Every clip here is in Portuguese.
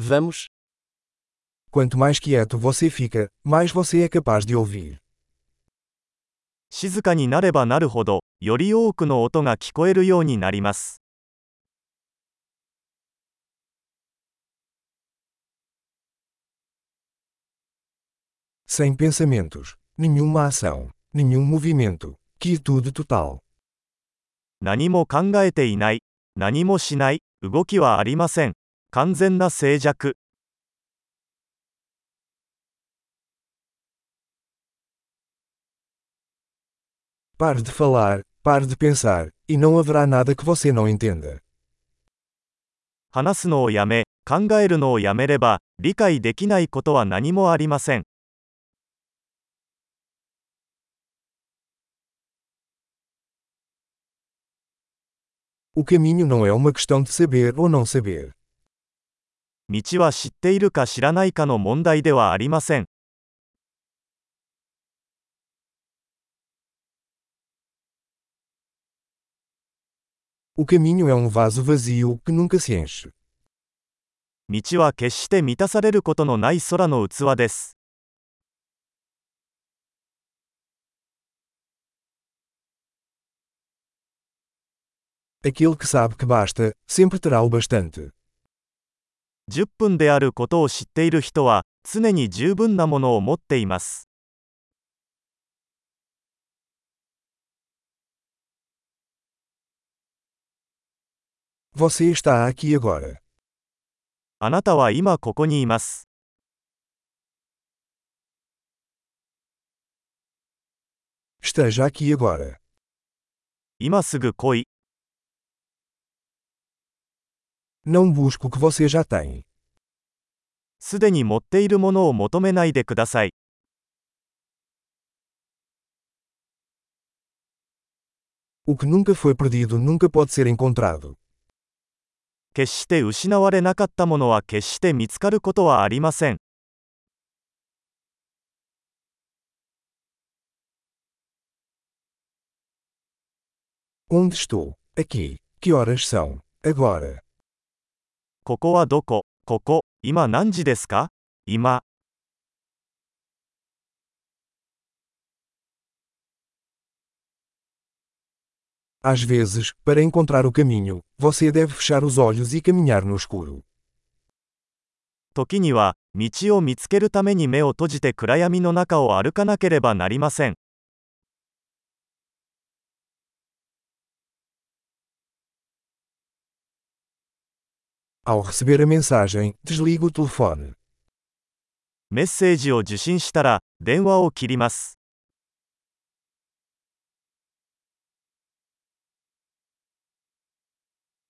Vamos. Quanto mais quieto você fica, mais você é capaz de ouvir. 静かになればなるほど、より多くの音が聞こえるようになります。 Sem pensamentos, nenhuma ação, nenhum movimento, quietude total. 何も考えていない、何もしない、動きはありません。 完全な静寂。 Pare de falar, pare de pensar, e não haverá nada que você não entenda. 話すのをやめ、考えるのをやめれば、理解できないことは何もありません。 O caminho não é uma questão de saber ou não saber. 道は知っているか知らないかの問題ではありません。道は決して満たされることのない空の器です10分であることを知っている人は、常に十分なものを持っています。Você está aqui agora. あなたは今ここにいます。Esteja aqui agora. 今すぐ来い。Não busque o que você já tem. すでに持っているものを求めないでください。 O que nunca foi perdido nunca pode ser encontrado. 決して失われなかったものは決して見つかることはありません。 Onde estou? Aqui. Que horas são? Agora. ここはどこここ、今何時ですか今。Às vezes, para encontrar o caminho, você deve fechar os olhos e caminhar no escuro. 時には、道を見つけるために目を閉じて暗闇の中を歩かなければなりません。Ao receber a mensagem, desligue o telefone. メッセージを受信したら、電話を切ります。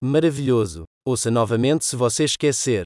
Maravilhoso! Ouça novamente se você esquecer.